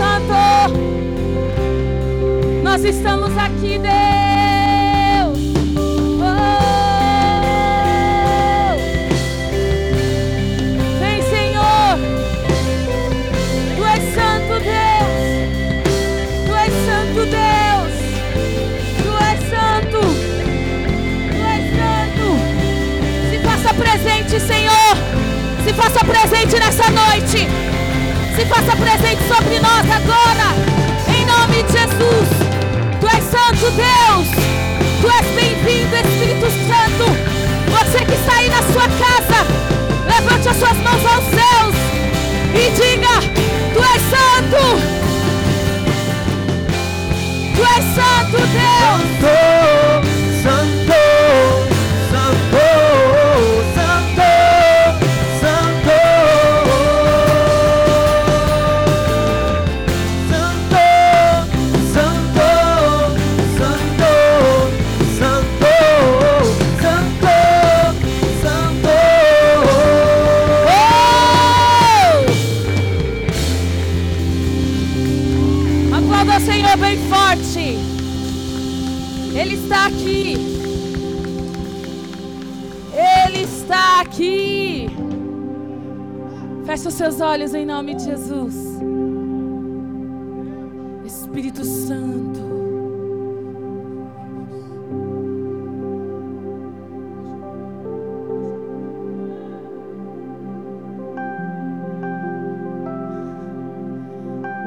Santo. Nós estamos aqui, Deus. Oh. Vem, Senhor. Tu és santo, Deus. Tu és santo, Deus. Tu és santo. Tu és santo. Se faça presente, Senhor. Se faça presente nessa noite. Se faça presente sobre nós agora. Em nome de Jesus. Tu és santo, Deus. Tu és bem-vindo, Espírito Santo. Você que está aí na sua casa, levante as suas mãos aos céus e diga: Tu és santo. Tu és santo, Deus. Santo, seus olhos em nome de Jesus. Espírito Santo.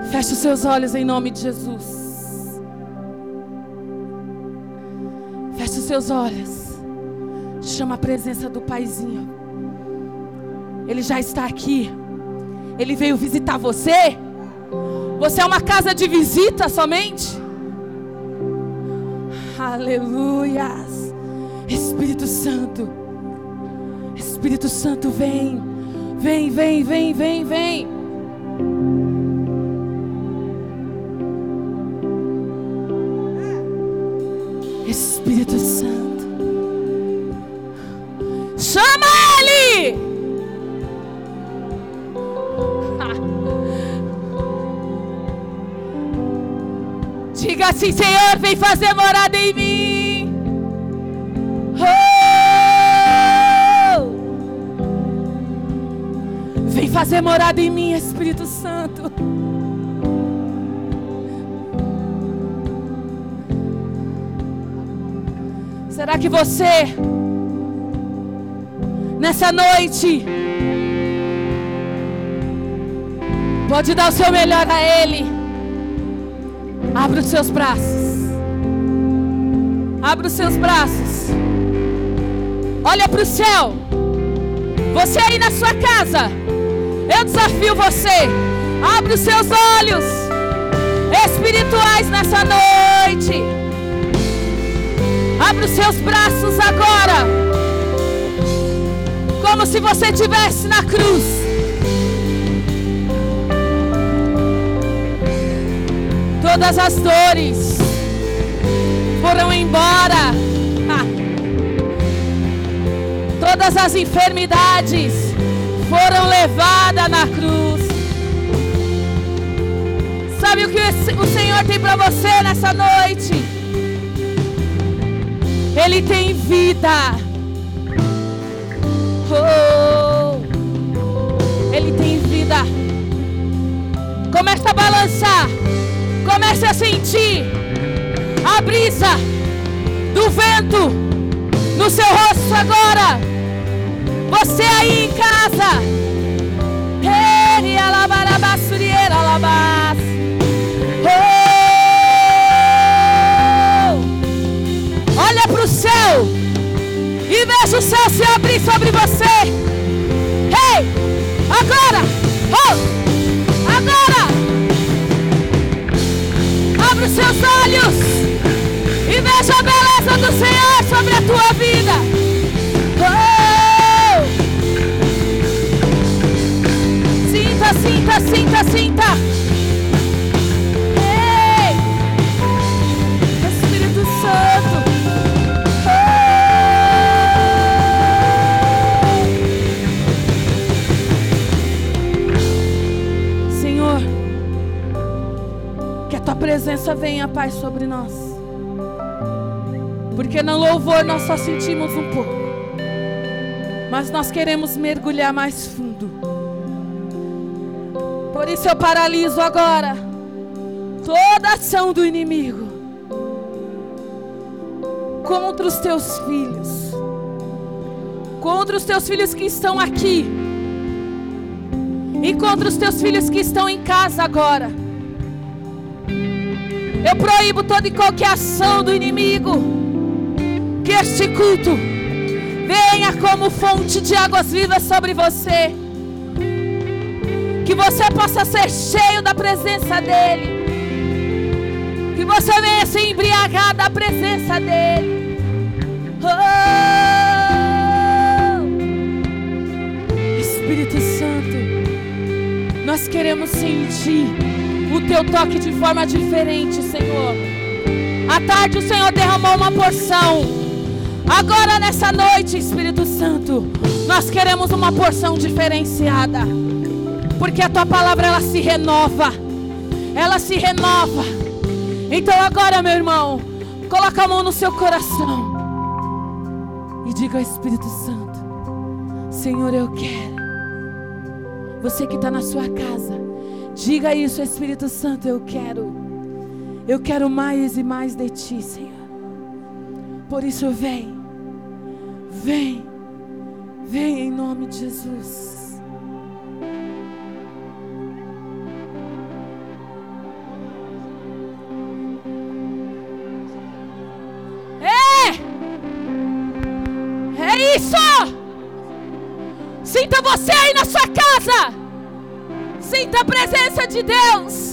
Feche os seus olhos em nome de Jesus. Feche os seus olhos. Chama a presença do Paizinho. Ele já está aqui. Ele veio visitar você. Você é uma casa de visita somente? Aleluias. Espírito Santo. Espírito Santo, vem. Vem, vem, vem, vem, vem. Assim, Senhor, vem fazer morada em mim. Oh! Vem fazer morada em mim, Espírito Santo. Será que você, nessa noite, pode dar o seu melhor a Ele? Abra os seus braços. Abra os seus braços. Olha para o céu. Você aí na sua casa. Eu desafio você. Abra os seus olhos espirituais nessa noite. Abra os seus braços agora. Como se você estivesse na cruz. Todas as dores foram embora. Todas as enfermidades foram levadas na cruz. Sabe o que o Senhor tem para você nessa noite? Ele tem vida. Oh, ele tem vida. Comece a balançar. Comece a sentir a brisa do vento no seu rosto agora. Você aí em casa. Ele alabarabasuriera alabas. Oh! Olha para o céu e veja o céu se abrir sobre você. Ei, agora, oh, olhos e veja a beleza do Senhor sobre a tua vida. Oh! Sinta, sinta, sinta, sinta. Venha, Pai, sobre nós. Porque no louvor nós só sentimos um pouco. Mas nós queremos mergulhar mais fundo. Por isso eu paraliso agora toda ação do inimigo contra os teus filhos. Contra os teus filhos que estão aqui. E contra os teus filhos que estão em casa agora. Eu proíbo toda e qualquer ação do inimigo. Que este culto venha como fonte de águas vivas sobre você. Que você possa ser cheio da presença dEle. Que você venha se embriagar da presença dEle. Oh! Espírito Santo, nós queremos sentir o teu toque de forma diferente, Senhor. À tarde o Senhor derramou uma porção. Agora nessa noite, Espírito Santo, nós queremos uma porção diferenciada. Porque a tua palavra ela se renova. Ela se renova. Então agora, meu irmão, coloca a mão no seu coração. E diga ao Espírito Santo: Senhor, eu quero. Você que está na sua casa, diga isso, Espírito Santo, eu quero. Eu quero mais e mais de ti, Senhor. Por isso, vem, vem, vem em nome de Jesus. isso! Sinta você aí na sua casa. Sinta a presença de Deus.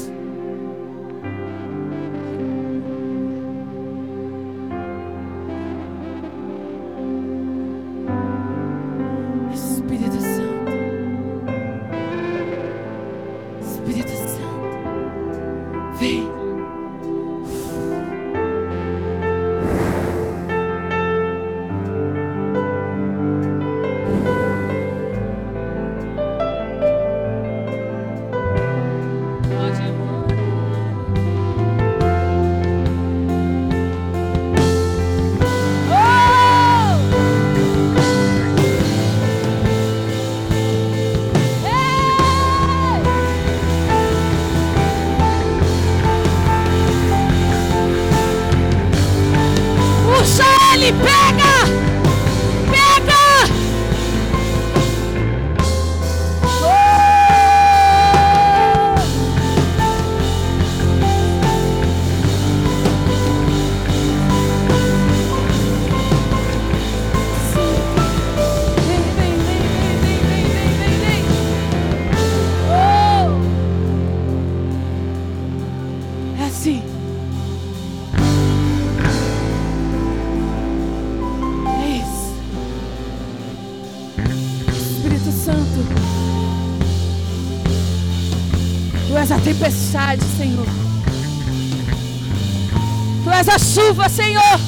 Chuva, Senhor.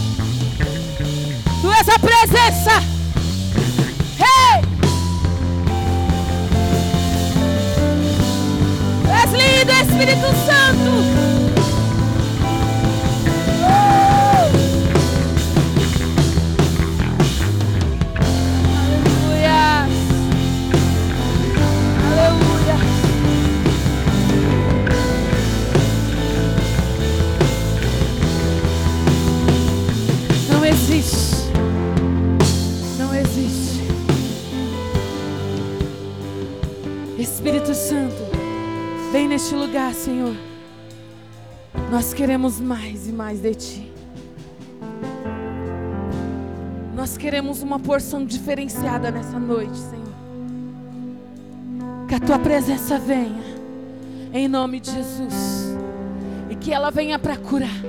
Tu és a presença. Queremos mais e mais de Ti. Nós queremos uma porção diferenciada nessa noite, Senhor. Que a Tua presença venha, em nome de Jesus. E que ela venha para curar,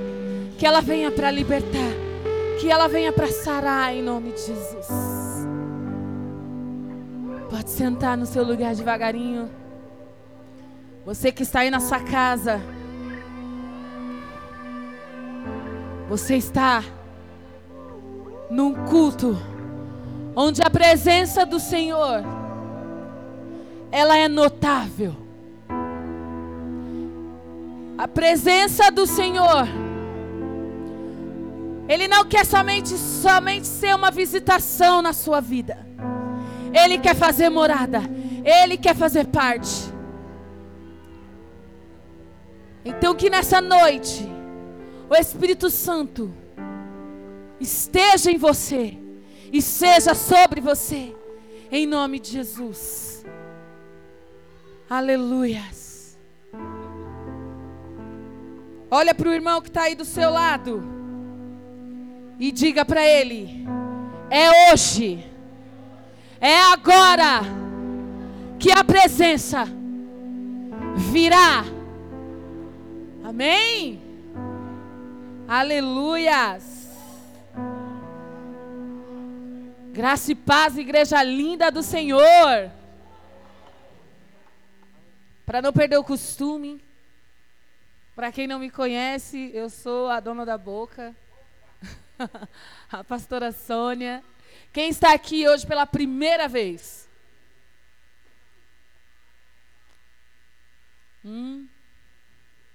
que ela venha para libertar, que ela venha para sarar, em nome de Jesus. Pode sentar no seu lugar devagarinho. Você que está aí na sua casa. Você está num culto onde a presença do Senhor ela é notável. A presença do Senhor. Ele não quer somente, somente ser uma visitação na sua vida. Ele quer fazer morada. Ele quer fazer parte. Então que nessa noite o Espírito Santo esteja em você e seja sobre você, em nome de Jesus. Aleluias. Olha para o irmão que está aí do seu lado e diga para ele: é hoje, é agora que a presença virá. Amém? Aleluias. Graça e paz, igreja linda do Senhor. Para não perder o costume, para quem não me conhece, eu sou a dona da boca, a pastora Sônia. Quem está aqui hoje pela primeira vez? Um,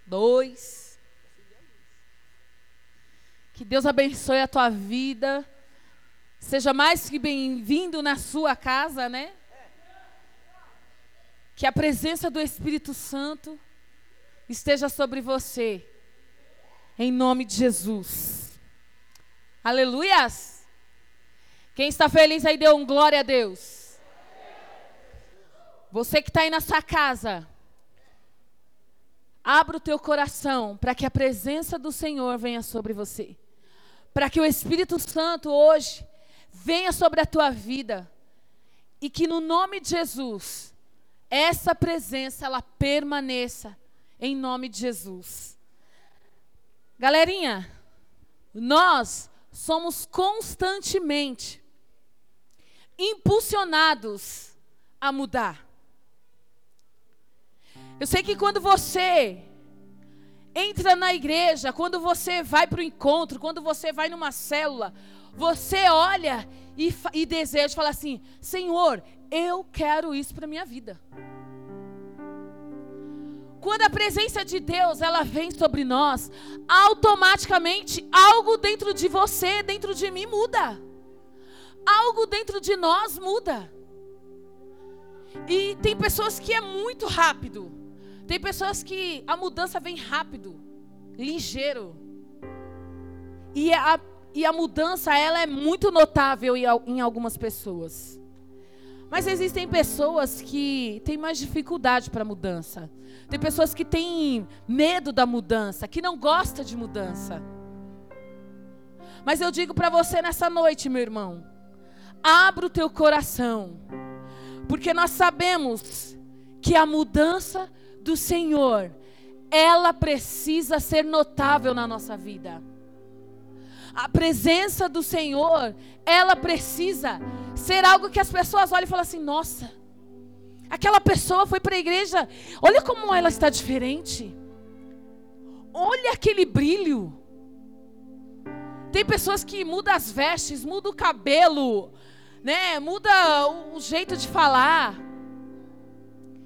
dois. Que Deus abençoe a tua vida. Seja mais que bem-vindo na sua casa, né? Que a presença do Espírito Santo esteja sobre você. Em nome de Jesus. Aleluias. Quem está feliz aí deu um glória a Deus. Você que está aí na sua casa, abra o teu coração para que a presença do Senhor venha sobre você. Para que o Espírito Santo hoje venha sobre a tua vida e que no nome de Jesus essa presença ela permaneça em nome de Jesus. Galerinha, nós somos constantemente impulsionados a mudar. Eu sei que quando você entra na igreja, quando você vai para o encontro, quando você vai numa célula, você olha e, e deseja falar assim: Senhor, eu quero isso para minha vida. Quando a presença de Deus ela vem sobre nós, automaticamente algo dentro de você, dentro de mim muda. Algo dentro de nós muda. E tem pessoas que é muito rápido. Tem pessoas que a mudança vem rápido, ligeiro. E a e a mudança ela é muito notável em algumas pessoas. Mas existem pessoas que têm mais dificuldade para mudança. Tem pessoas que têm medo da mudança, que não gostam de mudança. Mas eu digo para você nessa noite, meu irmão, abra o teu coração, porque nós sabemos que a mudança do Senhor, ela precisa ser notável na nossa vida a presença do Senhor, ela precisa ser algo que as pessoas olhem e falam assim: nossa, aquela pessoa foi para a igreja, olha como ela está diferente, olha aquele brilho. Tem pessoas que mudam as vestes, mudam o cabelo, né? Muda o jeito de falar.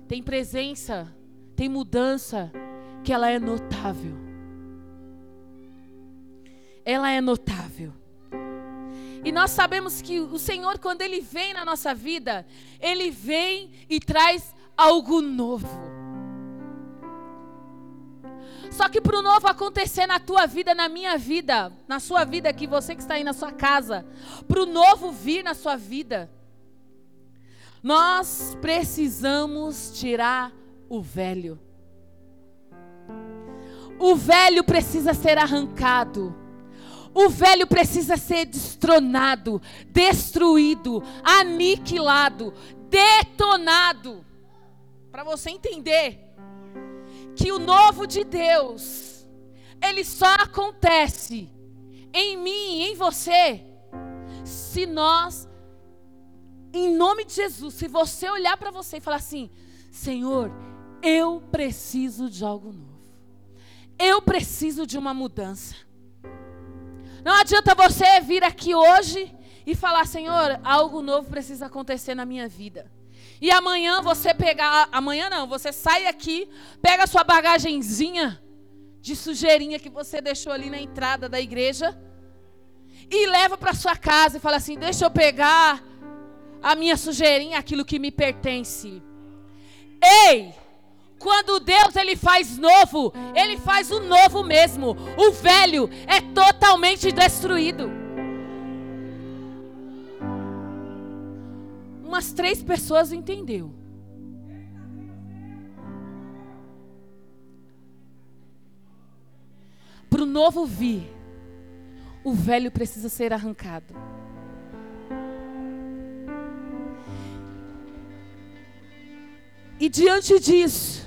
Tem presença, tem mudança que ela é notável ela é notável. E nós sabemos que o Senhor, quando Ele vem na nossa vida, Ele vem e traz algo novo. Só que para o novo acontecer na tua vida, na minha vida, na sua vida aqui, você que está aí na sua casa, para o novo vir na sua vida, nós precisamos tirar o velho. O velho precisa ser arrancado. O velho precisa ser destronado, destruído, aniquilado, detonado. Para você entender que o novo de Deus, ele só acontece em mim, em você, se nós, em nome de Jesus, se você olhar para você e falar assim: Senhor, eu preciso de algo novo, eu preciso de uma mudança. Não adianta você vir aqui hoje e falar, Senhor, algo novo precisa acontecer na minha vida. E amanhã você pegar, amanhã não, você sai aqui, pega a sua bagagenzinha de sujeirinha que você deixou ali na entrada da igreja e leva para sua casa e fala assim: "Deixa eu pegar a minha sujeirinha, aquilo que me pertence". Ei! Quando Deus ele faz novo, ele faz o novo mesmo. O velho é totalmente destruído. Umas três pessoas entendeu. Para o novo vir, o velho precisa ser arrancado. E diante disso,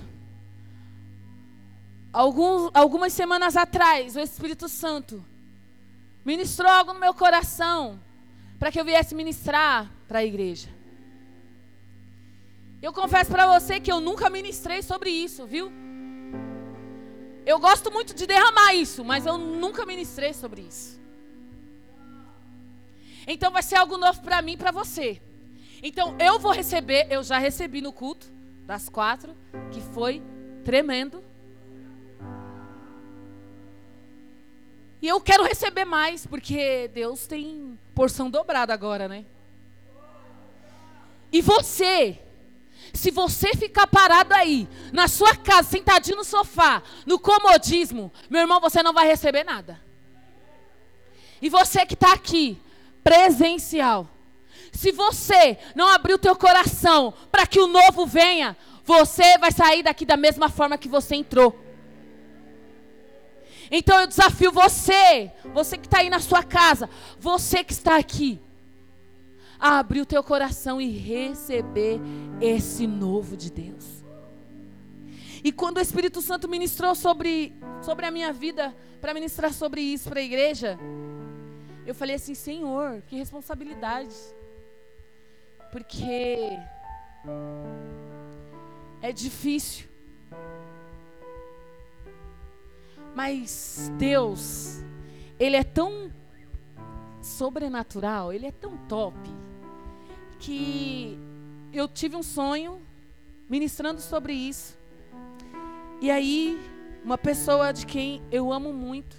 algumas semanas atrás, o Espírito Santo ministrou algo no meu coração para que eu viesse ministrar para a igreja. Eu confesso para você que eu nunca ministrei sobre isso, viu? Eu gosto muito de derramar isso, mas eu nunca ministrei sobre isso. Então vai ser algo novo para mim e para você. Então eu vou receber, eu já recebi no culto das quatro, que foi tremendo. E eu quero receber mais, porque Deus tem porção dobrada agora, né? E você se você ficar parado aí, na sua casa, sentadinho no sofá, no comodismo, meu irmão, você não vai receber nada. E você que está aqui, presencial, se você não abrir o teu coração para que o novo venha, você vai sair daqui da mesma forma que você entrou. Então eu desafio você, você que está aí na sua casa, você que está aqui, a abrir o teu coração e receber esse novo de Deus. E quando o Espírito Santo ministrou sobre, sobre a minha vida, para ministrar sobre isso para a igreja, eu falei assim: Senhor, que responsabilidade. Porque é difícil. Mas Deus, Ele é tão sobrenatural, Ele é tão top que eu tive um sonho ministrando sobre isso. E aí, uma pessoa de quem eu amo muito,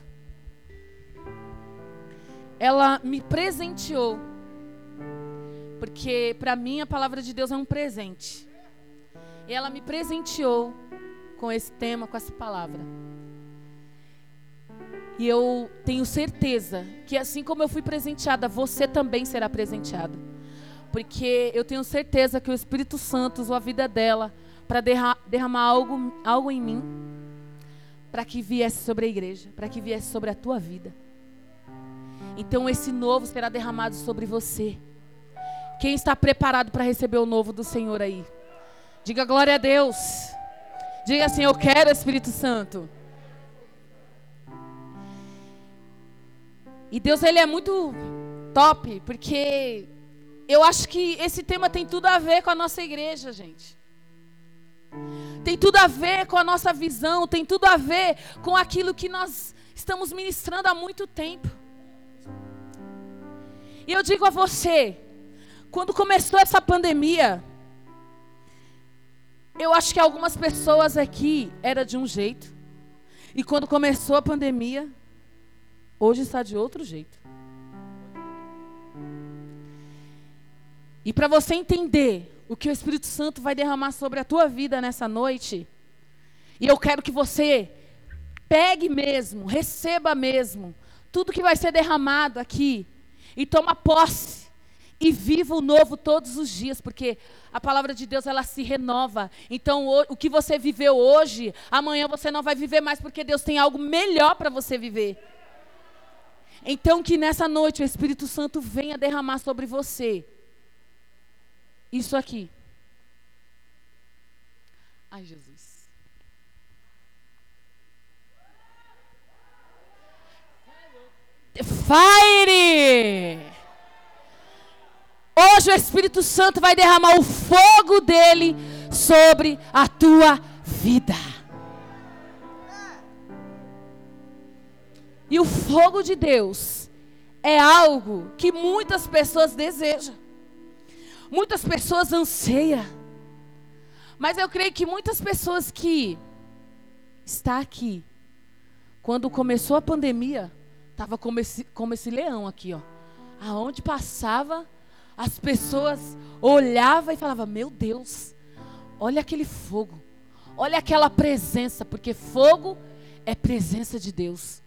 ela me presenteou. Porque para mim a palavra de Deus é um presente. E ela me presenteou com esse tema, com essa palavra. E eu tenho certeza que assim como eu fui presenteada, você também será presenteado. Porque eu tenho certeza que o Espírito Santo usou a vida dela para derramar algo, algo em mim, para que viesse sobre a igreja, para que viesse sobre a tua vida. Então esse novo será derramado sobre você. Quem está preparado para receber o novo do Senhor aí? Diga glória a Deus. Diga assim: Eu quero Espírito Santo. E Deus ele é muito top, porque eu acho que esse tema tem tudo a ver com a nossa igreja, gente. Tem tudo a ver com a nossa visão, tem tudo a ver com aquilo que nós estamos ministrando há muito tempo. E eu digo a você, quando começou essa pandemia, eu acho que algumas pessoas aqui era de um jeito. E quando começou a pandemia, hoje está de outro jeito. E para você entender o que o Espírito Santo vai derramar sobre a tua vida nessa noite, e eu quero que você pegue mesmo, receba mesmo tudo que vai ser derramado aqui e toma posse e viva o novo todos os dias, porque a palavra de Deus ela se renova. Então, o, o que você viveu hoje, amanhã você não vai viver mais, porque Deus tem algo melhor para você viver. Então, que nessa noite o Espírito Santo venha derramar sobre você isso aqui. Ai, Jesus. Fire! Hoje o Espírito Santo vai derramar o fogo dele sobre a tua vida. E o fogo de Deus é algo que muitas pessoas desejam. Muitas pessoas anseiam. Mas eu creio que muitas pessoas que está aqui quando começou a pandemia, tava como esse, como esse leão aqui, ó. Aonde passava, as pessoas olhavam e falavam: Meu Deus, olha aquele fogo, olha aquela presença, porque fogo é presença de Deus.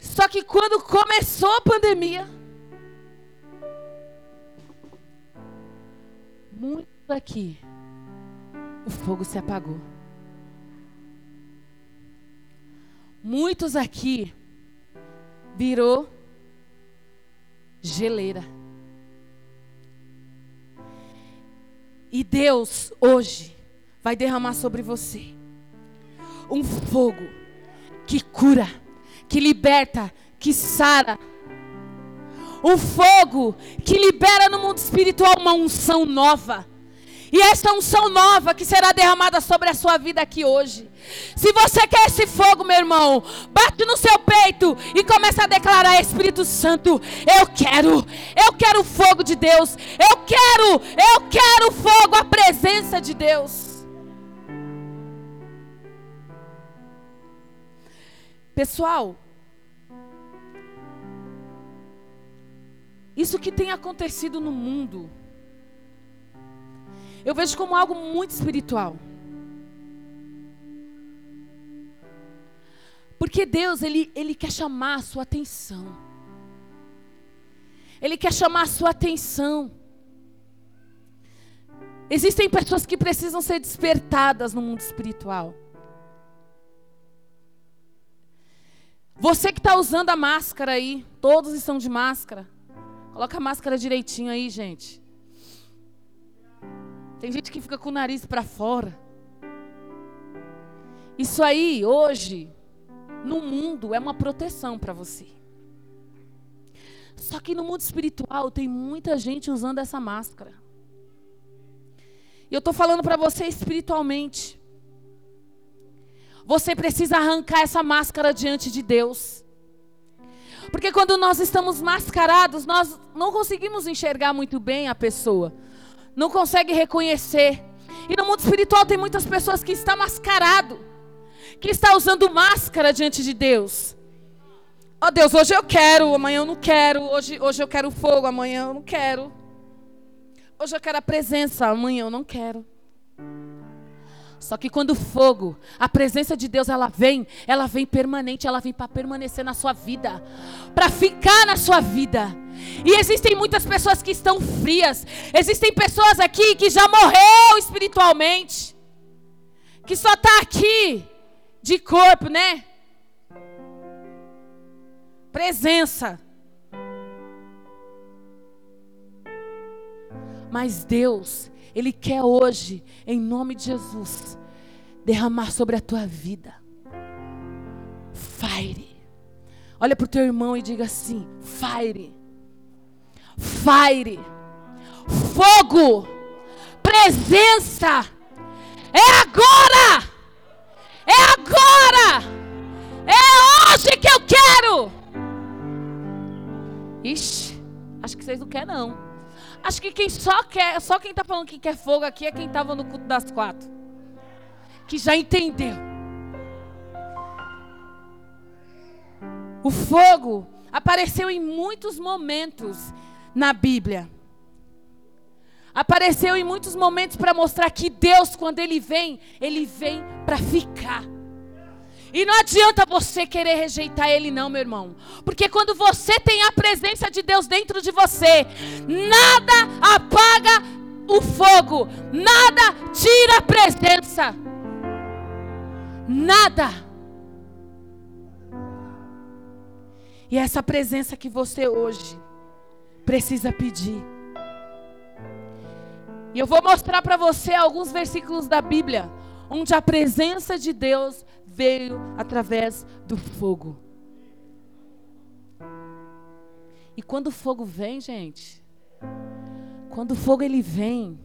Só que quando começou a pandemia, muito aqui, o fogo se apagou. Muitos aqui virou geleira. E Deus hoje vai derramar sobre você um fogo que cura, que liberta, que sara. Um fogo que libera no mundo espiritual uma unção nova. E esta unção nova que será derramada sobre a sua vida aqui hoje. Se você quer esse fogo, meu irmão, bate no seu peito e começa a declarar: Espírito Santo, eu quero, eu quero o fogo de Deus, eu quero, eu quero fogo, a presença de Deus. Pessoal, isso que tem acontecido no mundo, eu vejo como algo muito espiritual. Porque Deus, ele, ele quer chamar a sua atenção. Ele quer chamar a sua atenção. Existem pessoas que precisam ser despertadas no mundo espiritual. Você que está usando a máscara aí, todos estão de máscara. Coloca a máscara direitinho aí, gente. Tem gente que fica com o nariz para fora. Isso aí, hoje, no mundo, é uma proteção para você. Só que no mundo espiritual tem muita gente usando essa máscara. E eu estou falando para você espiritualmente. Você precisa arrancar essa máscara diante de Deus. Porque quando nós estamos mascarados, nós não conseguimos enxergar muito bem a pessoa não consegue reconhecer. E no mundo espiritual tem muitas pessoas que estão mascarado, que está usando máscara diante de Deus. Ó oh, Deus, hoje eu quero, amanhã eu não quero. Hoje, hoje eu quero fogo, amanhã eu não quero. Hoje eu quero a presença, amanhã eu não quero. Só que quando o fogo, a presença de Deus, ela vem, ela vem permanente, ela vem para permanecer na sua vida, para ficar na sua vida. E existem muitas pessoas que estão frias. Existem pessoas aqui que já morreu espiritualmente, que só está aqui de corpo, né? Presença. Mas Deus, ele quer hoje, em nome de Jesus, derramar sobre a tua vida fire. Olha para o teu irmão e diga assim: fire, fire, fogo, presença. É agora, é agora, é hoje que eu quero. Ixi, acho que vocês não querem não. Acho que quem só quer, só quem está falando que quer fogo aqui é quem estava no culto das quatro. Que já entendeu. O fogo apareceu em muitos momentos na Bíblia. Apareceu em muitos momentos para mostrar que Deus, quando Ele vem, Ele vem para ficar. E não adianta você querer rejeitar Ele, não, meu irmão. Porque quando você tem a presença de Deus dentro de você, nada apaga o fogo, nada tira a presença. Nada. E é essa presença que você hoje precisa pedir. E eu vou mostrar para você alguns versículos da Bíblia onde a presença de Deus veio através do fogo. E quando o fogo vem, gente, quando o fogo ele vem,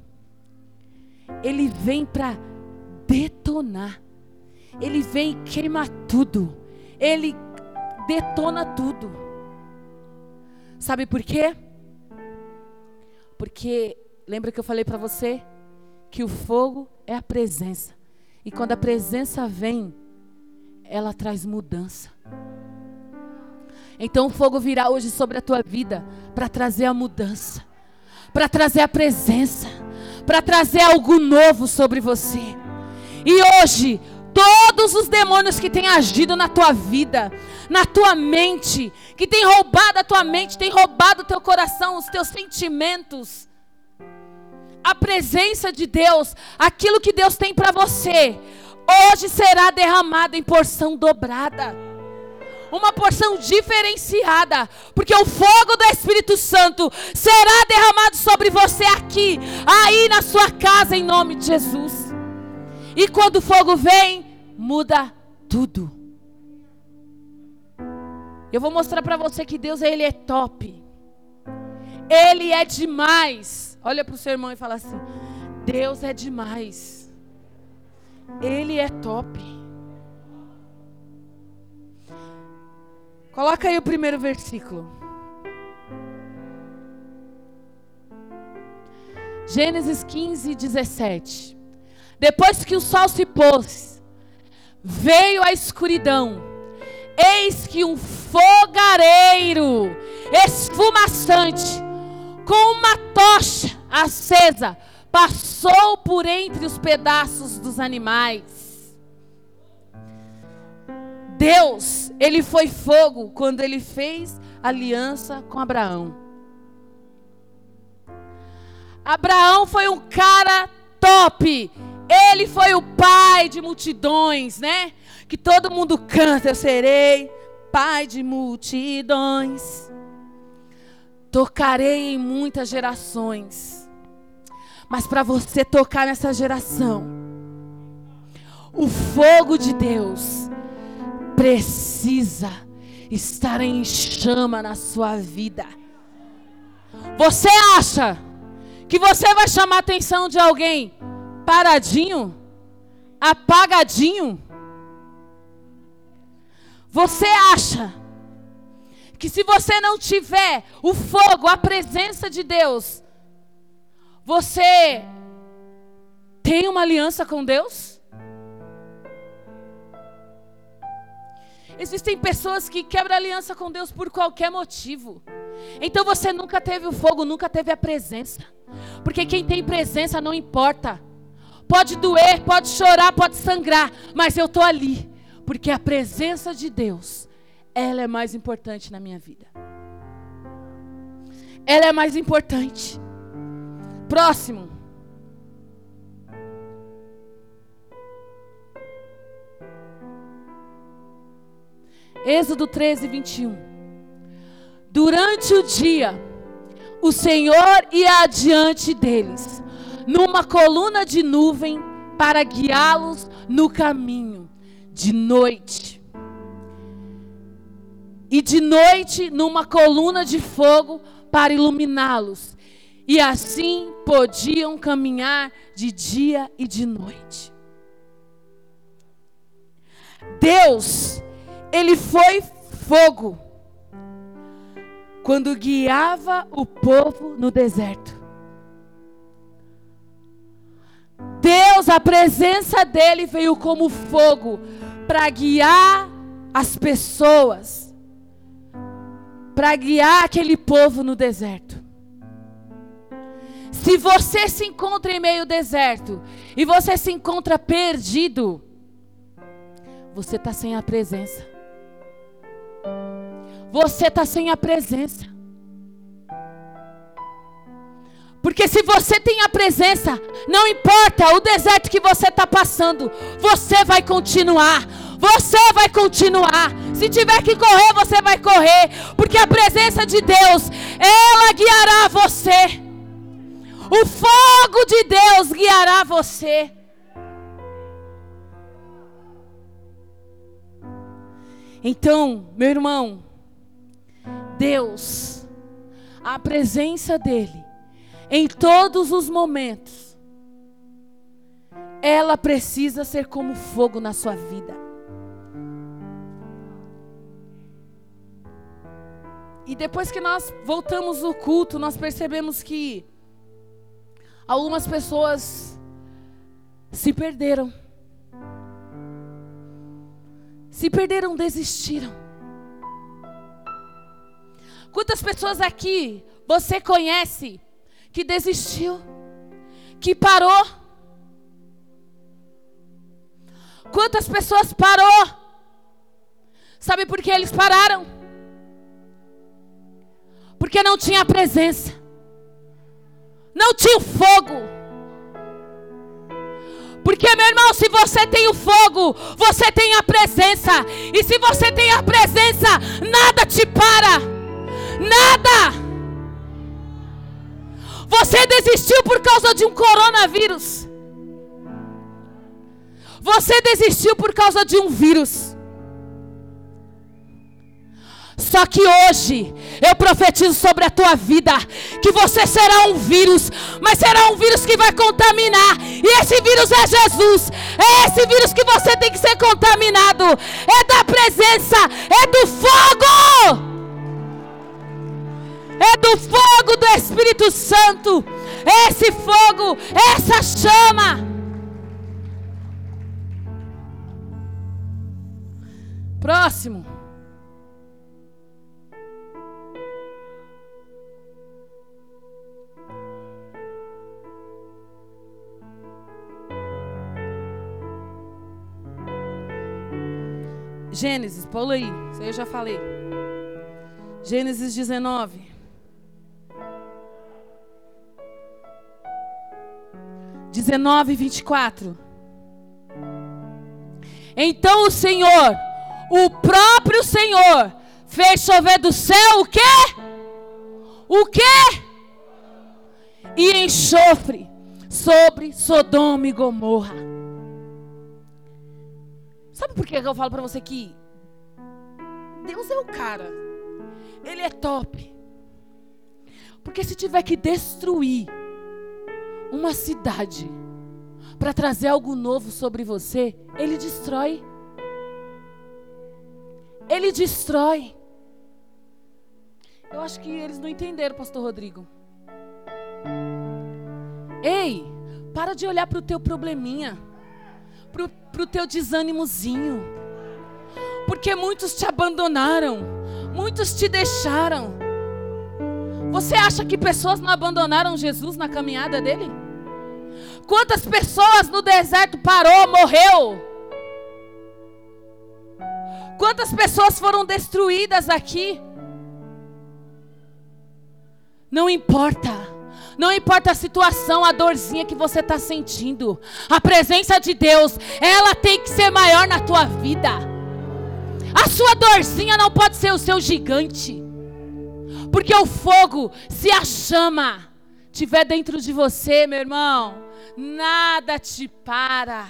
ele vem para detonar. Ele vem e queima tudo. Ele detona tudo. Sabe por quê? Porque lembra que eu falei para você que o fogo é a presença. E quando a presença vem, ela traz mudança. Então o fogo virá hoje sobre a tua vida para trazer a mudança, para trazer a presença, para trazer algo novo sobre você. E hoje, todos os demônios que têm agido na tua vida, na tua mente, que têm roubado a tua mente, têm roubado o teu coração, os teus sentimentos, a presença de Deus, aquilo que Deus tem para você, hoje será derramado em porção dobrada. Uma porção diferenciada, porque o fogo do Espírito Santo será derramado sobre você aqui, aí na sua casa, em nome de Jesus. E quando o fogo vem, muda tudo. Eu vou mostrar para você que Deus ele é top. Ele é demais. Olha para o seu irmão e fala assim: Deus é demais. Ele é top. Coloca aí o primeiro versículo. Gênesis 15, 17. Depois que o sol se pôs, veio a escuridão. Eis que um fogareiro esfumaçante, com uma tocha acesa, passou por entre os pedaços dos animais. Deus, ele foi fogo quando ele fez aliança com Abraão. Abraão foi um cara top. Ele foi o pai de multidões, né? Que todo mundo canta, eu serei pai de multidões. Tocarei em muitas gerações. Mas para você tocar nessa geração, o fogo de Deus precisa estar em chama na sua vida. Você acha que você vai chamar a atenção de alguém paradinho, apagadinho? Você acha que se você não tiver o fogo, a presença de Deus, você tem uma aliança com Deus? Existem pessoas que quebram aliança com Deus por qualquer motivo. Então você nunca teve o fogo, nunca teve a presença. Porque quem tem presença não importa. Pode doer, pode chorar, pode sangrar, mas eu estou ali. Porque a presença de Deus, ela é mais importante na minha vida. Ela é mais importante. Próximo. Êxodo 13, 21. Durante o dia, o Senhor ia adiante deles, numa coluna de nuvem, para guiá-los no caminho, de noite. E de noite, numa coluna de fogo, para iluminá-los. E assim podiam caminhar de dia e de noite. Deus, Ele foi fogo quando guiava o povo no deserto. Deus, a presença dele veio como fogo para guiar as pessoas, para guiar aquele povo no deserto. Se você se encontra em meio deserto e você se encontra perdido, você está sem a presença. Você está sem a presença. Porque se você tem a presença, não importa o deserto que você está passando, você vai continuar. Você vai continuar. Se tiver que correr, você vai correr. Porque a presença de Deus, ela guiará você. O fogo de Deus guiará você. Então, meu irmão, Deus, a presença dEle, em todos os momentos, ela precisa ser como fogo na sua vida. E depois que nós voltamos o culto, nós percebemos que algumas pessoas se perderam. se perderam, desistiram. Quantas pessoas aqui você conhece que desistiu, que parou? Quantas pessoas parou? Sabe por que eles pararam? Porque não tinha presença, não tinha o fogo. Porque, meu irmão, se você tem o fogo, você tem a presença. E se você tem a presença, nada te para. Nada. Você desistiu por causa de um coronavírus. Você desistiu por causa de um vírus. Só que hoje eu profetizo sobre a tua vida que você será um vírus, mas será um vírus que vai contaminar. E esse vírus é Jesus. É esse vírus que você tem que ser contaminado. É da presença, é do fogo. É do fogo do Espírito Santo. Esse fogo, essa chama. Próximo. Gênesis, pula aí, isso aí eu já falei. Gênesis 19. Dezenove, vinte e quatro. Então o Senhor, o próprio Senhor, fez chover do céu o quê? O quê? E enxofre sobre Sodoma e Gomorra. Sabe por que eu falo para você que Deus é o cara? Ele é top. Porque se tiver que destruir uma cidade para trazer algo novo sobre você, ele destrói. Ele destrói. Eu acho que eles não entenderam, pastor Rodrigo. Ei, para de olhar para o teu probleminha para o teu desânimozinho. Porque muitos te abandonaram, muitos te deixaram. Você acha que pessoas não abandonaram Jesus na caminhada dele? Quantas pessoas no deserto parou, morreu? Quantas pessoas foram destruídas aqui? Não importa. Não importa a situação, a dorzinha que você está sentindo, a presença de Deus, ela tem que ser maior na tua vida. A sua dorzinha não pode ser o seu gigante, porque o fogo, se a chama tiver dentro de você, meu irmão, nada te para.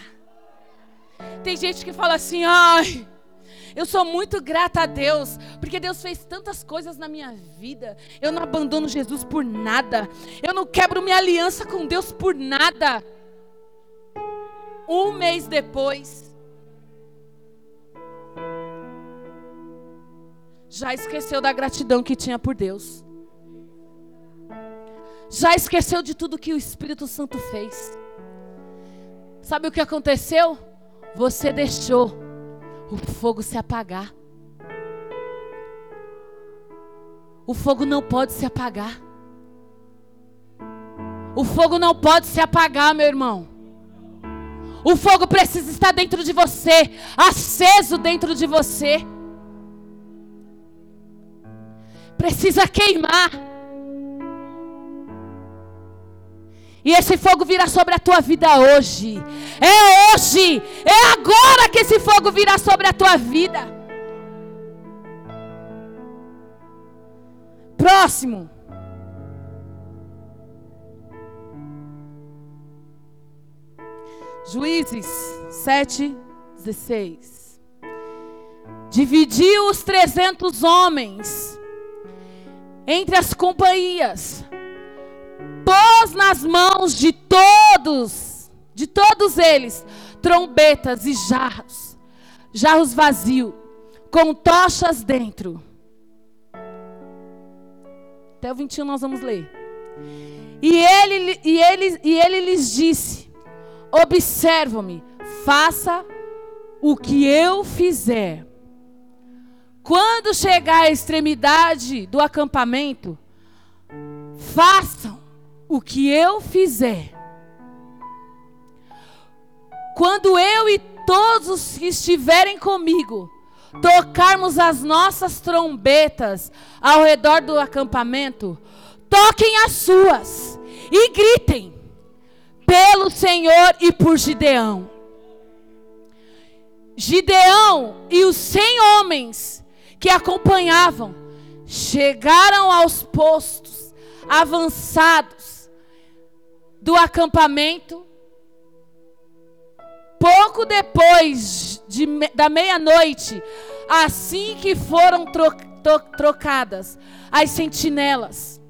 Tem gente que fala assim, ai. Eu sou muito grata a Deus, porque Deus fez tantas coisas na minha vida. Eu não abandono Jesus por nada. Eu não quebro minha aliança com Deus por nada. Um mês depois, já esqueceu da gratidão que tinha por Deus. Já esqueceu de tudo que o Espírito Santo fez. Sabe o que aconteceu? Você deixou o fogo se apagar. O fogo não pode se apagar. O fogo não pode se apagar, meu irmão. O fogo precisa estar dentro de você, aceso dentro de você. Precisa queimar. E esse fogo virá sobre a tua vida hoje. É hoje. É agora que esse fogo virá sobre a tua vida. Próximo. Juízes 7, 16. Dividiu os trezentos homens entre as companhias pôs nas mãos de todos, de todos eles, trombetas e jarros, jarros vazios, com tochas dentro. Até o 21 nós vamos ler. E ele, e ele, e ele lhes disse: Observa-me, faça o que eu fizer. Quando chegar à extremidade do acampamento, façam o que eu fizer. Quando eu e todos os que estiverem comigo tocarmos as nossas trombetas ao redor do acampamento, toquem as suas e gritem pelo Senhor e por Gideão. Gideão e os cem homens que acompanhavam chegaram aos postos avançados do acampamento. Pouco depois de, da meia-noite, assim que foram tro, trocadas as sentinelas,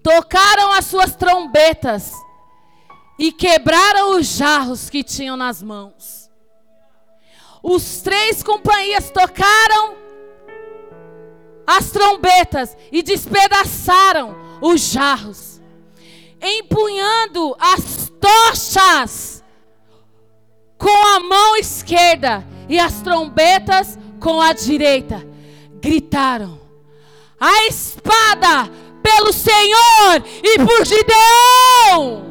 tocaram as suas trombetas e quebraram os jarros que tinham nas mãos. Os três companhias tocaram as trombetas e despedaçaram os jarros, empunhando as tochas com a mão esquerda e as trombetas com a direita. Gritaram: A espada pelo Senhor e por Gideão!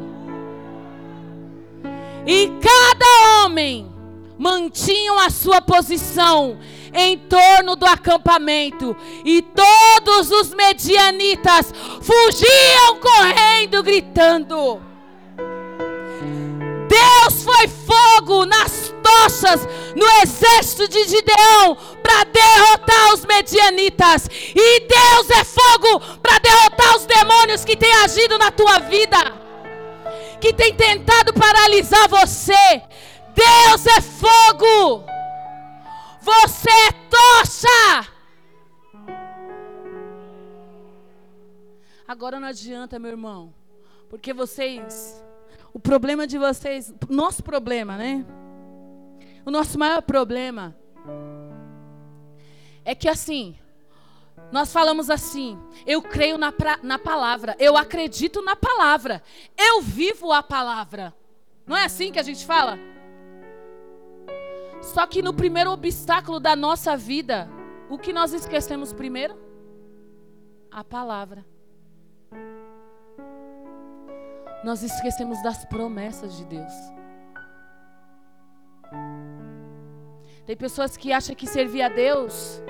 E cada homem mantinham a sua posição em torno do acampamento, e todos os medianitas fugiam correndo, gritando. Deus foi fogo nas tochas no exército de Gideão para derrotar os medianitas, e Deus é fogo para derrotar os demônios que têm agido na tua vida que tem tentado paralisar você. Deus é fogo. Você é tocha. Agora não adianta, meu irmão, porque vocês, o problema de vocês, nosso problema, né? O nosso maior problema é que assim, nós falamos assim: eu creio na, pra, na palavra, eu acredito na palavra, eu vivo a palavra. Não é assim que a gente fala? Só que no primeiro obstáculo da nossa vida, o que nós esquecemos primeiro? A palavra. Nós esquecemos das promessas de Deus. Tem pessoas que acham que servir a Deus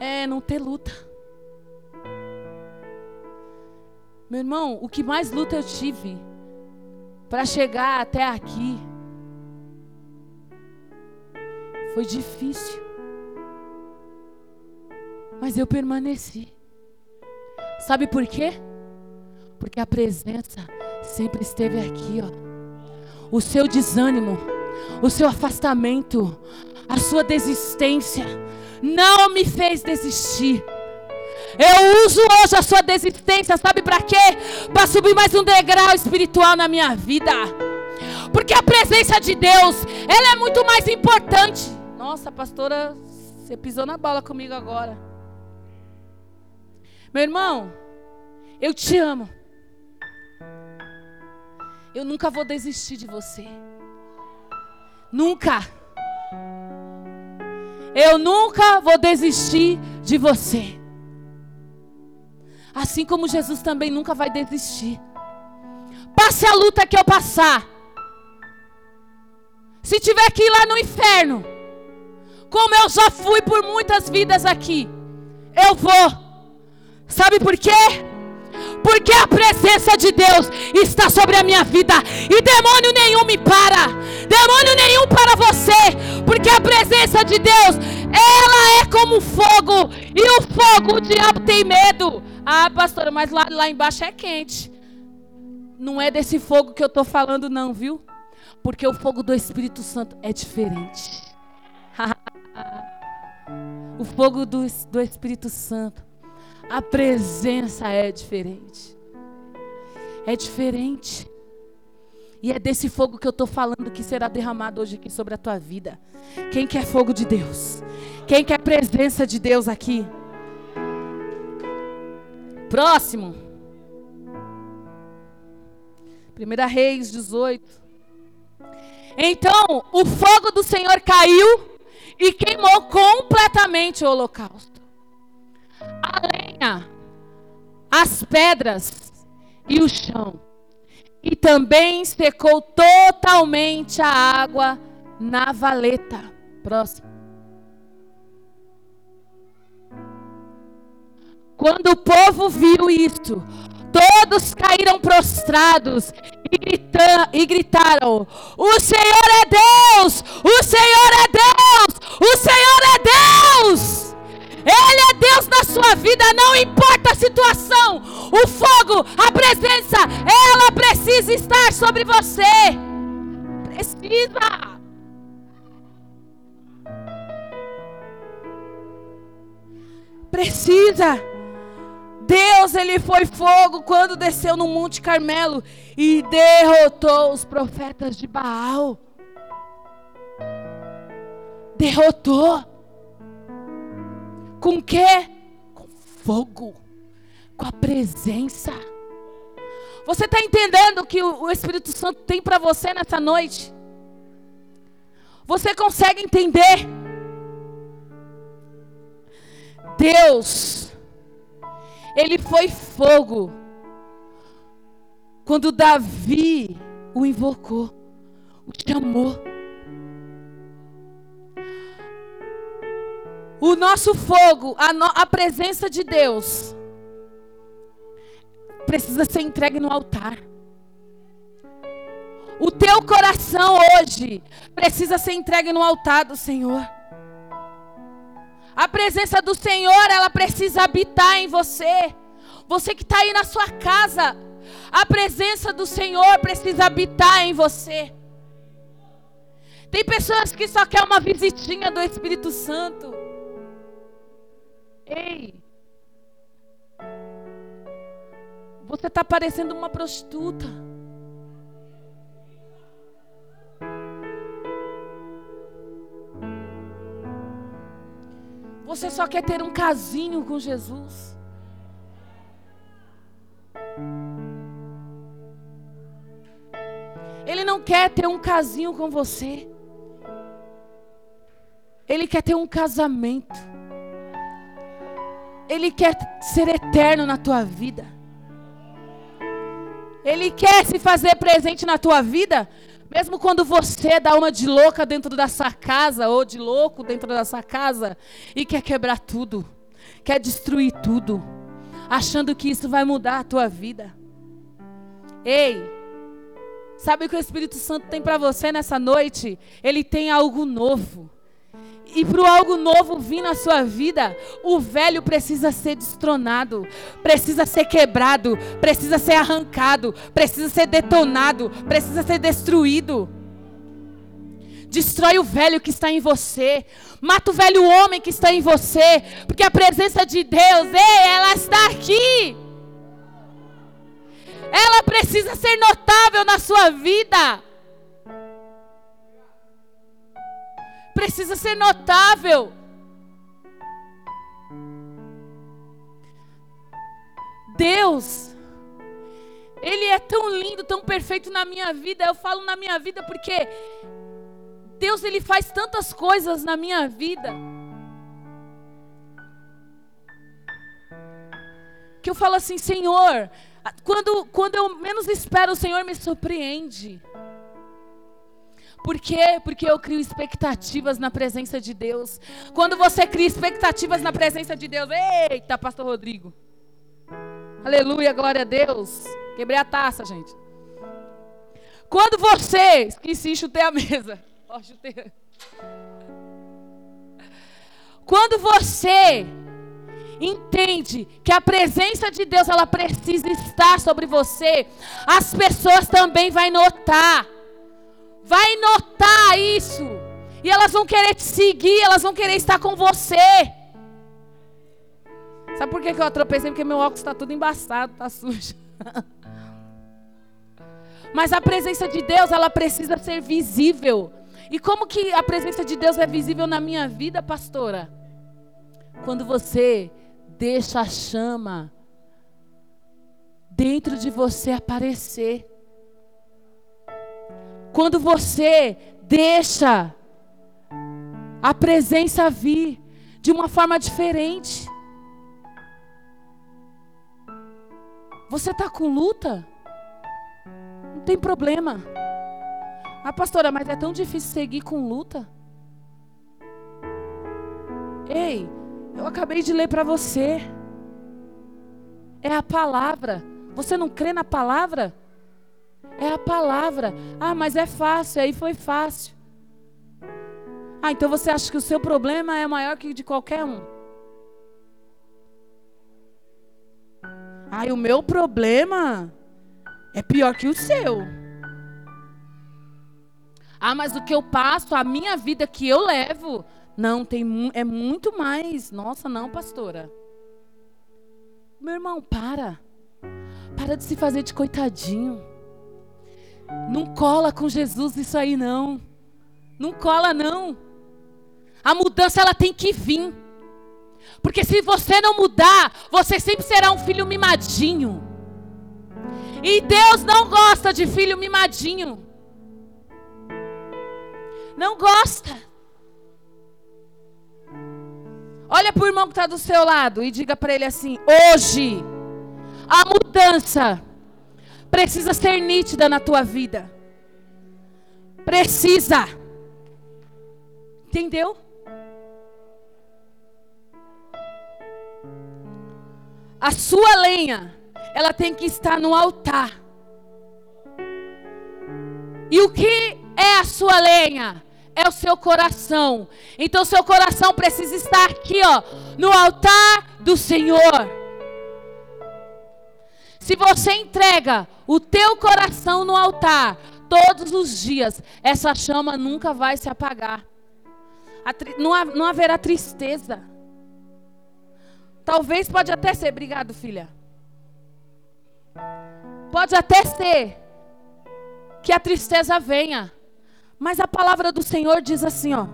é não ter luta. Meu irmão, o que mais luta eu tive para chegar até aqui foi difícil. Mas eu permaneci. Sabe por quê? Porque a presença sempre esteve aqui, ó. O seu desânimo, o seu afastamento, a sua desistência não me fez desistir. Eu uso hoje a sua desistência, sabe para quê? Para subir mais um degrau espiritual na minha vida. Porque a presença de Deus, ela é muito mais importante. Nossa, pastora, você pisou na bola comigo agora. Meu irmão, eu te amo. Eu nunca vou desistir de você. Nunca. Eu nunca vou desistir de você. Assim como Jesus também nunca vai desistir. Passe a luta que eu passar. Se tiver que ir lá no inferno, como eu já fui por muitas vidas aqui, eu vou. Sabe por quê? Porque a presença de Deus está sobre a minha vida e demônio nenhum me para. Demônio nenhum para você, porque a presença de Deus, ela é como fogo, e o fogo o diabo tem medo. Ah, pastora, mas lá, lá embaixo é quente. Não é desse fogo que eu estou falando, não, viu? Porque o fogo do Espírito Santo é diferente. O fogo do, do Espírito Santo. A presença é diferente. É diferente. E é desse fogo que eu estou falando que será derramado hoje aqui sobre a tua vida. Quem quer fogo de Deus? Quem quer presença de Deus aqui? Próximo. 1 Reis 18. Então, o fogo do Senhor caiu e queimou completamente o holocausto. A lenha, as pedras e o chão. E também secou totalmente a água na valeta. Próximo. Quando o povo viu isto, todos caíram prostrados e, gritaram: O Senhor é Deus! O Senhor é Deus! O Senhor é Deus! Ele é Deus na sua vida, não importa a situação. O fogo, a presença, ela precisa estar sobre você. Precisa. Precisa. Deus, ele foi fogo quando desceu no Monte Carmelo e derrotou os profetas de Baal. Derrotou. Com quê? Com fogo. Com a presença. Você está entendendo o que o Espírito Santo tem para você nessa noite? Você consegue entender? Deus, Ele foi fogo quando Davi o invocou, o chamou. O nosso fogo, a, no, a presença de Deus, precisa ser entregue no altar. O teu coração hoje precisa ser entregue no altar do Senhor. A presença do Senhor, ela precisa habitar em você. Você que está aí na sua casa, a presença do Senhor precisa habitar em você. Tem pessoas que só querem uma visitinha do Espírito Santo. Ei, você está parecendo uma prostituta. Você só quer ter um casinho com Jesus. Ele não quer ter um casinho com você. Ele quer ter um casamento. Ele quer ser eterno na tua vida. Ele quer se fazer presente na tua vida, mesmo quando você dá uma de louca dentro da sua casa, ou de louco dentro da sua casa, e quer quebrar tudo, quer destruir tudo, achando que isso vai mudar a tua vida. Ei, sabe o que o Espírito Santo tem para você nessa noite? Ele tem algo novo e para algo novo vir na sua vida, o velho precisa ser destronado, precisa ser quebrado, precisa ser arrancado, precisa ser detonado, precisa ser destruído. Destrói o velho que está em você. Mata o velho homem que está em você. Porque a presença de Deus, ei, ela está aqui. Ela precisa ser notável na sua vida. Precisa ser notável. Deus, Ele é tão lindo, tão perfeito na minha vida. Eu falo na minha vida porque Deus, Ele faz tantas coisas na minha vida. Que eu falo assim, Senhor, quando, quando eu menos espero, o Senhor me surpreende. Por quê? Porque eu crio expectativas na presença de Deus. Quando você cria expectativas na presença de Deus, eita, Pastor Rodrigo. Aleluia, glória a Deus. Quebrei a taça, gente. Quando você, esqueci, chutei a mesa. Ó, chutei. Quando você entende que a presença de Deus ela precisa estar sobre você, as pessoas também vão notar vai notar isso. E elas vão querer te seguir, elas vão querer estar com você. Sabe por que, eu atropecei? Porque meu óculos está tudo embaçado, está sujo. Mas a presença de Deus, ela precisa ser visível. E como que a presença de Deus é visível na minha vida, pastora? Quando você deixa a chama dentro de você aparecer. Quando você deixa a presença vir de uma forma diferente. Você está com luta? Não tem problema. Ah, pastora, mas é tão difícil seguir com luta. Ei, eu acabei de ler para você. É a palavra. Você não crê na palavra? É a palavra. Ah, mas é fácil. Aí foi fácil. Ah, então você acha que o seu problema é maior que de qualquer um? Ah, o meu problema é pior que o seu. Ah, mas o que eu passo, a minha vida que eu levo, não, tem é muito mais. Nossa, não, pastora. Meu irmão, para. Para de se fazer de coitadinho. Não cola com Jesus isso aí não. Não cola não. A mudança ela tem que vir. Porque se você não mudar, você sempre será um filho mimadinho. E Deus não gosta de filho mimadinho. Não gosta. Olha para o irmão que está do seu lado e diga para ele assim: hoje, a mudança precisa ser nítida na tua vida. Precisa. Entendeu? A sua lenha, ela tem que estar no altar. E o que é a sua lenha? é o seu coração. Então seu coração precisa estar aqui, ó, no altar do Senhor. Se você entrega o teu coração no altar todos os dias, essa chama nunca vai se apagar. Não, haverá tristeza. Talvez pode até ser, obrigado, filha. Pode até ser que a tristeza venha. Mas a palavra do Senhor diz assim, ó: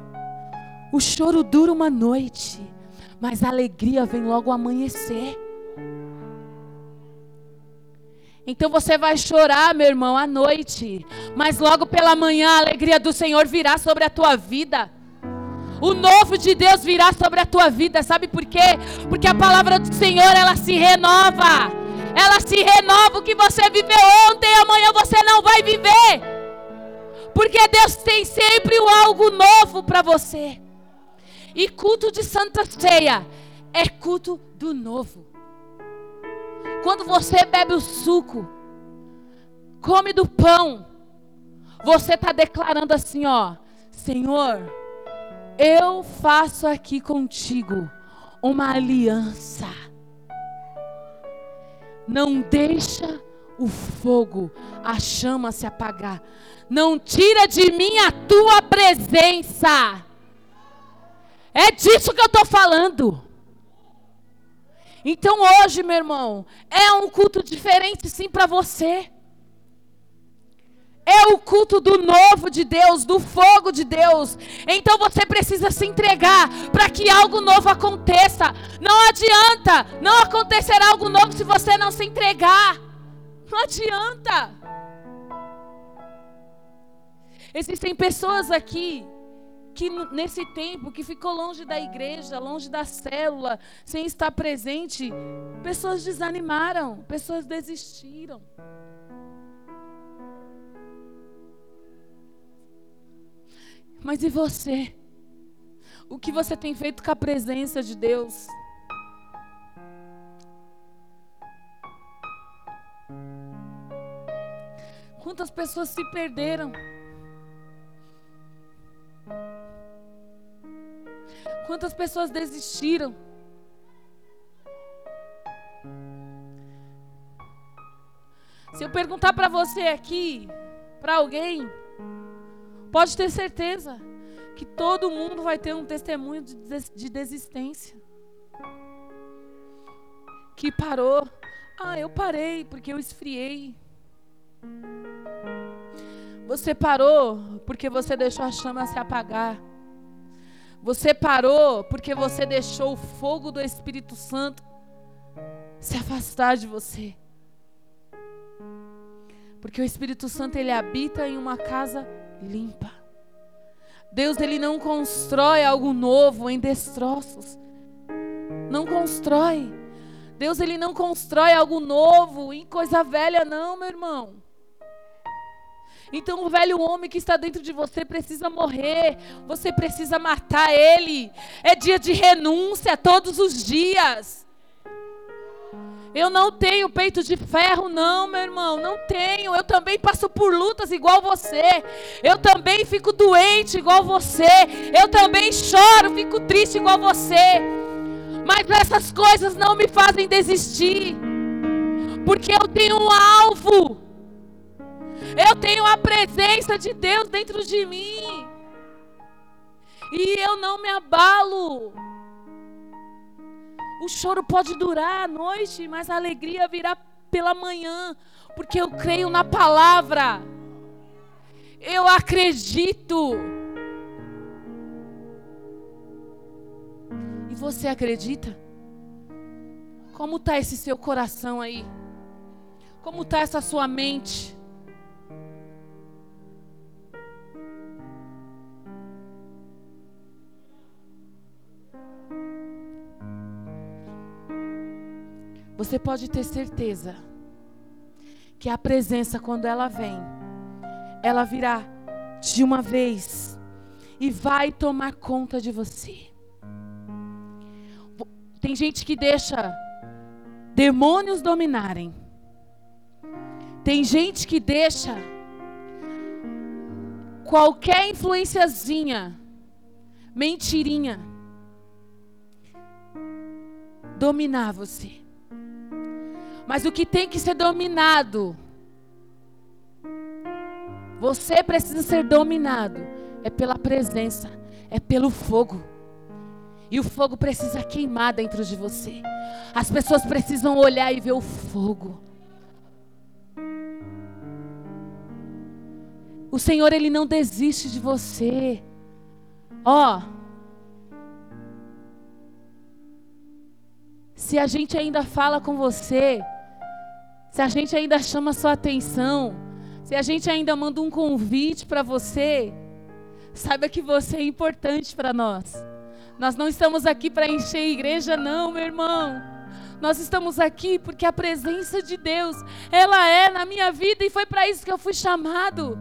O choro dura uma noite, mas a alegria vem logo ao amanhecer. Então você vai chorar, meu irmão, à noite, mas logo pela manhã a alegria do Senhor virá sobre a tua vida. O novo de Deus virá sobre a tua vida, sabe por quê? Porque a palavra do Senhor, ela se renova. Ela se renova o que você viveu ontem, amanhã você não vai viver. Porque Deus tem sempre algo novo para você. E culto de Santa Ceia é culto do novo. Quando você bebe o suco, come do pão, você está declarando assim, ó, Senhor, eu faço aqui contigo uma aliança. Não deixa o fogo, a chama se apagar. Não tira de mim a tua presença. É disso que eu estou falando. Então hoje, meu irmão, é um culto diferente sim para você. É o culto do novo de Deus, do fogo de Deus. Então você precisa se entregar para que algo novo aconteça. Não adianta, não acontecerá algo novo se você não se entregar. Não adianta. Existem pessoas aqui que nesse tempo que ficou longe da igreja, longe da célula, sem estar presente, pessoas desanimaram, pessoas desistiram. Mas e você? O que você tem feito com a presença de Deus? Quantas pessoas se perderam? Quantas pessoas desistiram? Se eu perguntar para você aqui, para alguém, pode ter certeza que todo mundo vai ter um testemunho de desistência. Que parou. Ah, eu parei porque eu esfriei. Você parou porque você deixou a chama se apagar. Você parou porque você deixou o fogo do Espírito Santo se afastar de você. Porque o Espírito Santo ele habita em uma casa limpa. Deus ele não constrói algo novo em destroços. Não constrói. Deus ele não constrói algo novo em coisa velha não, meu irmão. Então o velho homem que está dentro de você precisa morrer. Você precisa matar ele. É dia de renúncia todos os dias. Eu não tenho peito de ferro, não, meu irmão. Não tenho. Eu também passo por lutas igual você. Eu também fico doente igual você. Eu também choro, fico triste igual você. Mas essas coisas não me fazem desistir. Porque eu tenho um alvo. Eu tenho a presença de Deus dentro de mim. E eu não me abalo. O choro pode durar a noite, mas a alegria virá pela manhã, porque eu creio na palavra. Eu acredito. E você acredita? Como está esse seu coração aí? Como está essa sua mente? Você pode ter certeza que a presença, quando ela vem, ela virá de uma vez e vai tomar conta de você. Tem gente que deixa demônios dominarem. Tem gente que deixa qualquer influenciazinha, mentirinha, dominar você. Mas o que tem que ser dominado, você precisa ser dominado, é pela presença, é pelo fogo. E o fogo precisa queimar dentro de você. As pessoas precisam olhar e ver o fogo. O Senhor, Ele não desiste de você. Ó. Oh, se a gente ainda fala com você, se a gente ainda chama sua atenção, se a gente ainda manda um convite para você, saiba que você é importante para nós. Nós não estamos aqui para encher a igreja, não, meu irmão. Nós estamos aqui porque a presença de Deus, ela é na minha vida e foi para isso que eu fui chamado.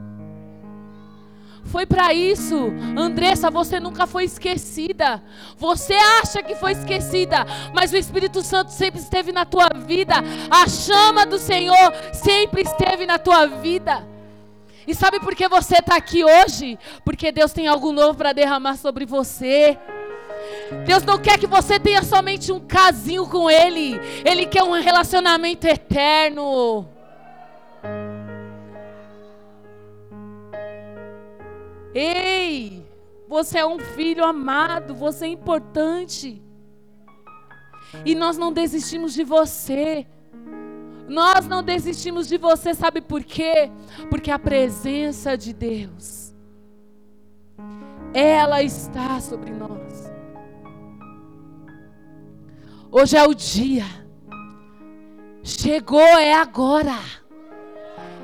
Foi para isso. Andressa, você nunca foi esquecida. Você acha que foi esquecida, mas o Espírito Santo sempre esteve na tua vida. A chama do Senhor sempre esteve na tua vida. E sabe por que você está aqui hoje? Porque Deus tem algo novo para derramar sobre você. Deus não quer que você tenha somente um casinho com Ele. Ele quer um relacionamento eterno. Ei, você é um filho amado, você é importante. E nós não desistimos de você. Nós não desistimos de você, sabe por quê? Porque a presença de Deus, ela está sobre nós. Hoje é o dia. Chegou, é agora.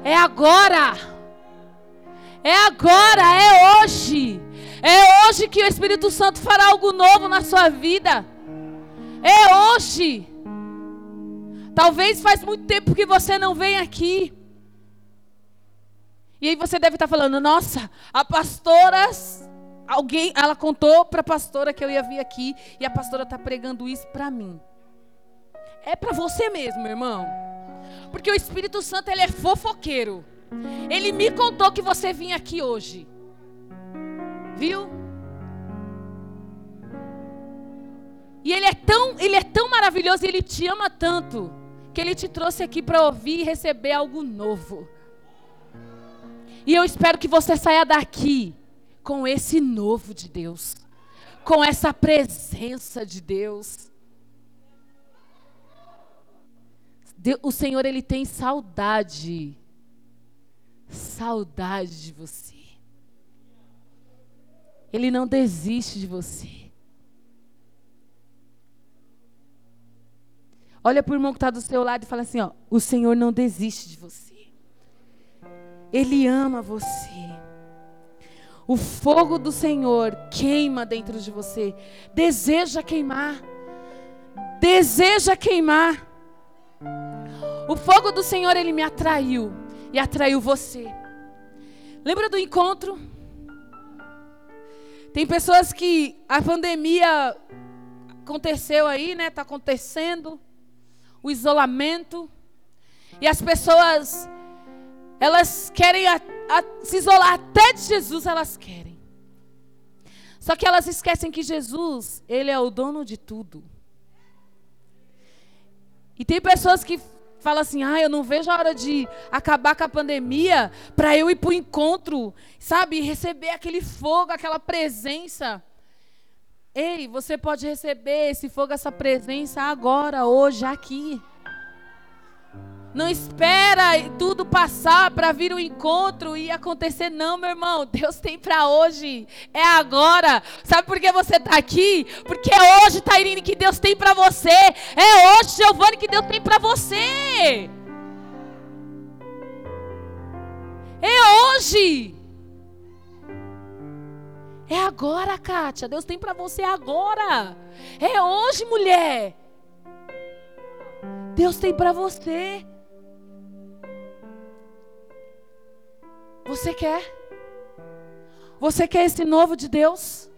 É agora. É agora, é hoje. É hoje que o Espírito Santo fará algo novo na sua vida. É hoje. Talvez faz muito tempo que você não vem aqui. E aí você deve estar falando: "Nossa, a pastora alguém, ela contou para a pastora que eu ia vir aqui e a pastora está pregando isso para mim". É para você mesmo, meu irmão. Porque o Espírito Santo ele é fofoqueiro. Ele me contou que você vinha aqui hoje. Viu? E ele é tão, ele é tão maravilhoso ele te ama tanto que ele te trouxe aqui para ouvir e receber algo novo. E eu espero que você saia daqui com esse novo de Deus, com essa presença de Deus. O Senhor ele tem saudade saudade de você. Ele não desiste de você. Olha para o irmão que está do seu lado e fala assim: ó, o Senhor não desiste de você. Ele ama você. O fogo do Senhor queima dentro de você. Deseja queimar. Deseja queimar. O fogo do Senhor, ele me atraiu. E atraiu você. Lembra do encontro? Tem pessoas que a pandemia aconteceu aí, né? Tá acontecendo. O isolamento. E as pessoas elas querem a, a, se isolar até de Jesus, elas querem. Só que elas esquecem que Jesus, ele é o dono de tudo. E tem pessoas que falam assim: "Ah, eu não vejo a hora de acabar com a pandemia para eu ir para o encontro, sabe, receber aquele fogo, aquela presença". Ei, você pode receber esse fogo, essa presença agora, hoje, aqui. Não espera tudo passar para vir o um encontro e acontecer, não, meu irmão. Deus tem para hoje. É agora. Sabe por que você está aqui? Porque é hoje, Tairine, que Deus tem para você. É hoje, Giovanni, que Deus tem para você. É hoje. É agora, Kátia. Deus tem para você agora. É hoje, mulher. Deus tem para você. Você quer? Você quer esse novo de Deus?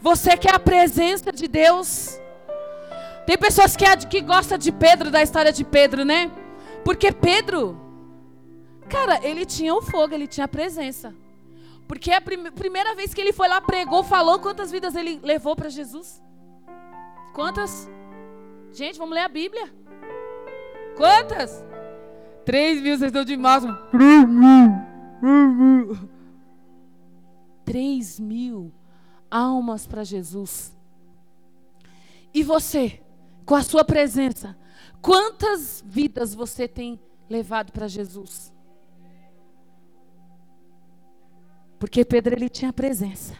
Você quer a presença de Deus? Tem pessoas que, que gostam de Pedro, da história de Pedro, né? Porque Pedro, cara, ele tinha o fogo, ele tinha a presença. Porque a prim primeira vez que ele foi lá, pregou, falou, quantas vidas ele levou para Jesus? Quantas? Gente, vamos ler a Bíblia. Quantas? Três mil, vocês estão de máximo. Três mil. Três mil almas para Jesus. E você, com a sua presença, quantas vidas você tem levado para Jesus? Porque Pedro ele tinha presença.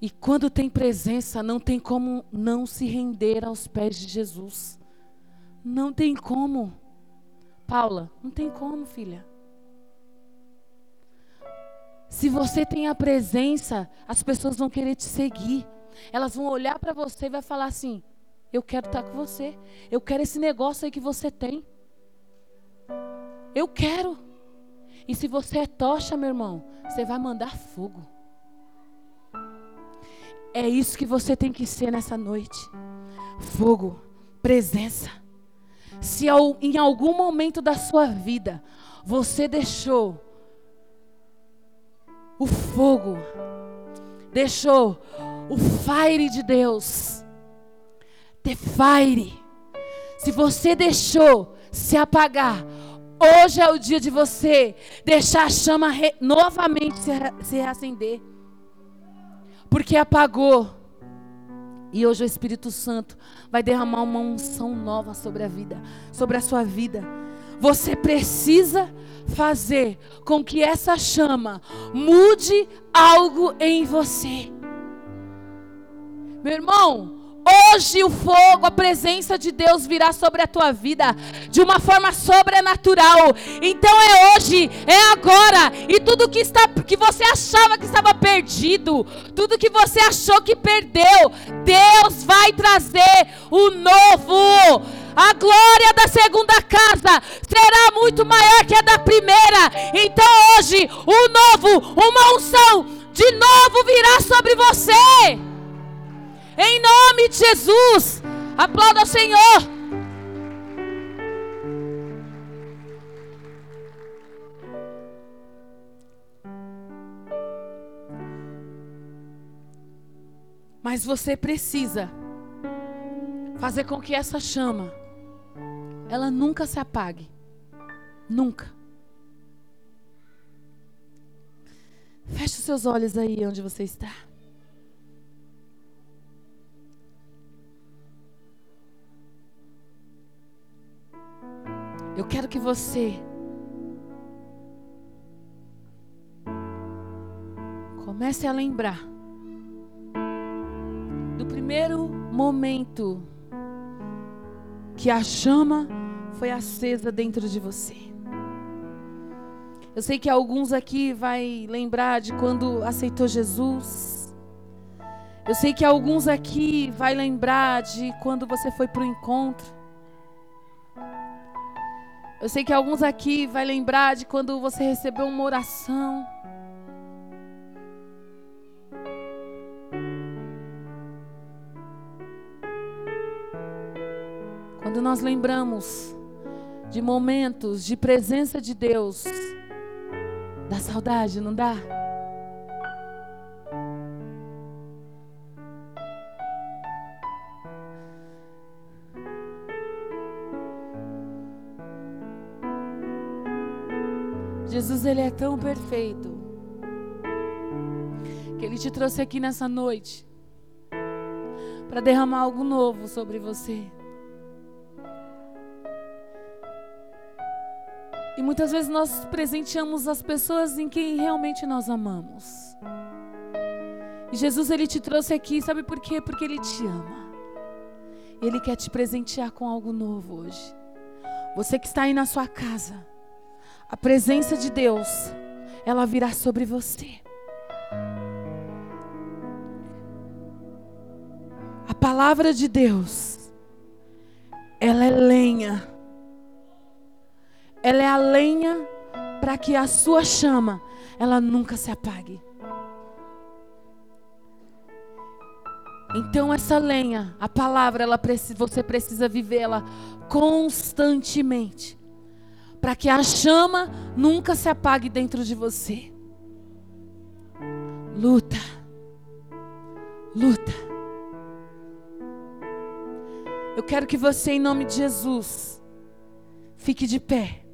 E quando tem presença, não tem como não se render aos pés de Jesus. Não tem como. Paula, não tem como, filha. Se você tem a presença, as pessoas vão querer te seguir. Elas vão olhar para você e vai falar assim: "Eu quero estar com você. Eu quero esse negócio aí que você tem. Eu quero." E se você é tocha, meu irmão, você vai mandar fogo. É isso que você tem que ser nessa noite. Fogo, presença. Se em algum momento da sua vida você deixou o fogo, deixou o fire de Deus, the fire, se você deixou se apagar, hoje é o dia de você deixar a chama re, novamente se, se reacender, porque apagou. E hoje o Espírito Santo vai derramar uma unção nova sobre a vida, sobre a sua vida. Você precisa fazer com que essa chama mude algo em você. Meu irmão, Hoje o fogo, a presença de Deus virá sobre a tua vida de uma forma sobrenatural. Então é hoje, é agora. E tudo que está que você achava que estava perdido, tudo que você achou que perdeu, Deus vai trazer o novo. A glória da segunda casa será muito maior que a da primeira. Então hoje, o novo, uma unção de novo virá sobre você. Em nome de Jesus. Aplauda o Senhor. Mas você precisa fazer com que essa chama ela nunca se apague. Nunca. Feche os seus olhos aí onde você está. Eu quero que você comece a lembrar do primeiro momento que a chama foi acesa dentro de você. Eu sei que alguns aqui vai lembrar de quando aceitou Jesus. Eu sei que alguns aqui vai lembrar de quando você foi para o encontro. Eu sei que alguns aqui vai lembrar de quando você recebeu uma oração. Quando nós lembramos de momentos de presença de Deus, dá saudade, não dá? Ele é tão perfeito que ele te trouxe aqui nessa noite para derramar algo novo sobre você. E muitas vezes nós presenteamos as pessoas em quem realmente nós amamos. E Jesus ele te trouxe aqui, sabe por quê? Porque ele te ama. Ele quer te presentear com algo novo hoje. Você que está aí na sua casa, a presença de Deus, ela virá sobre você. A palavra de Deus, ela é lenha ela é a lenha para que a sua chama ela nunca se apague. Então essa lenha, a palavra, ela você precisa vivê-la constantemente, para que a chama nunca se apague dentro de você. Luta. Luta. Eu quero que você, em nome de Jesus, fique de pé.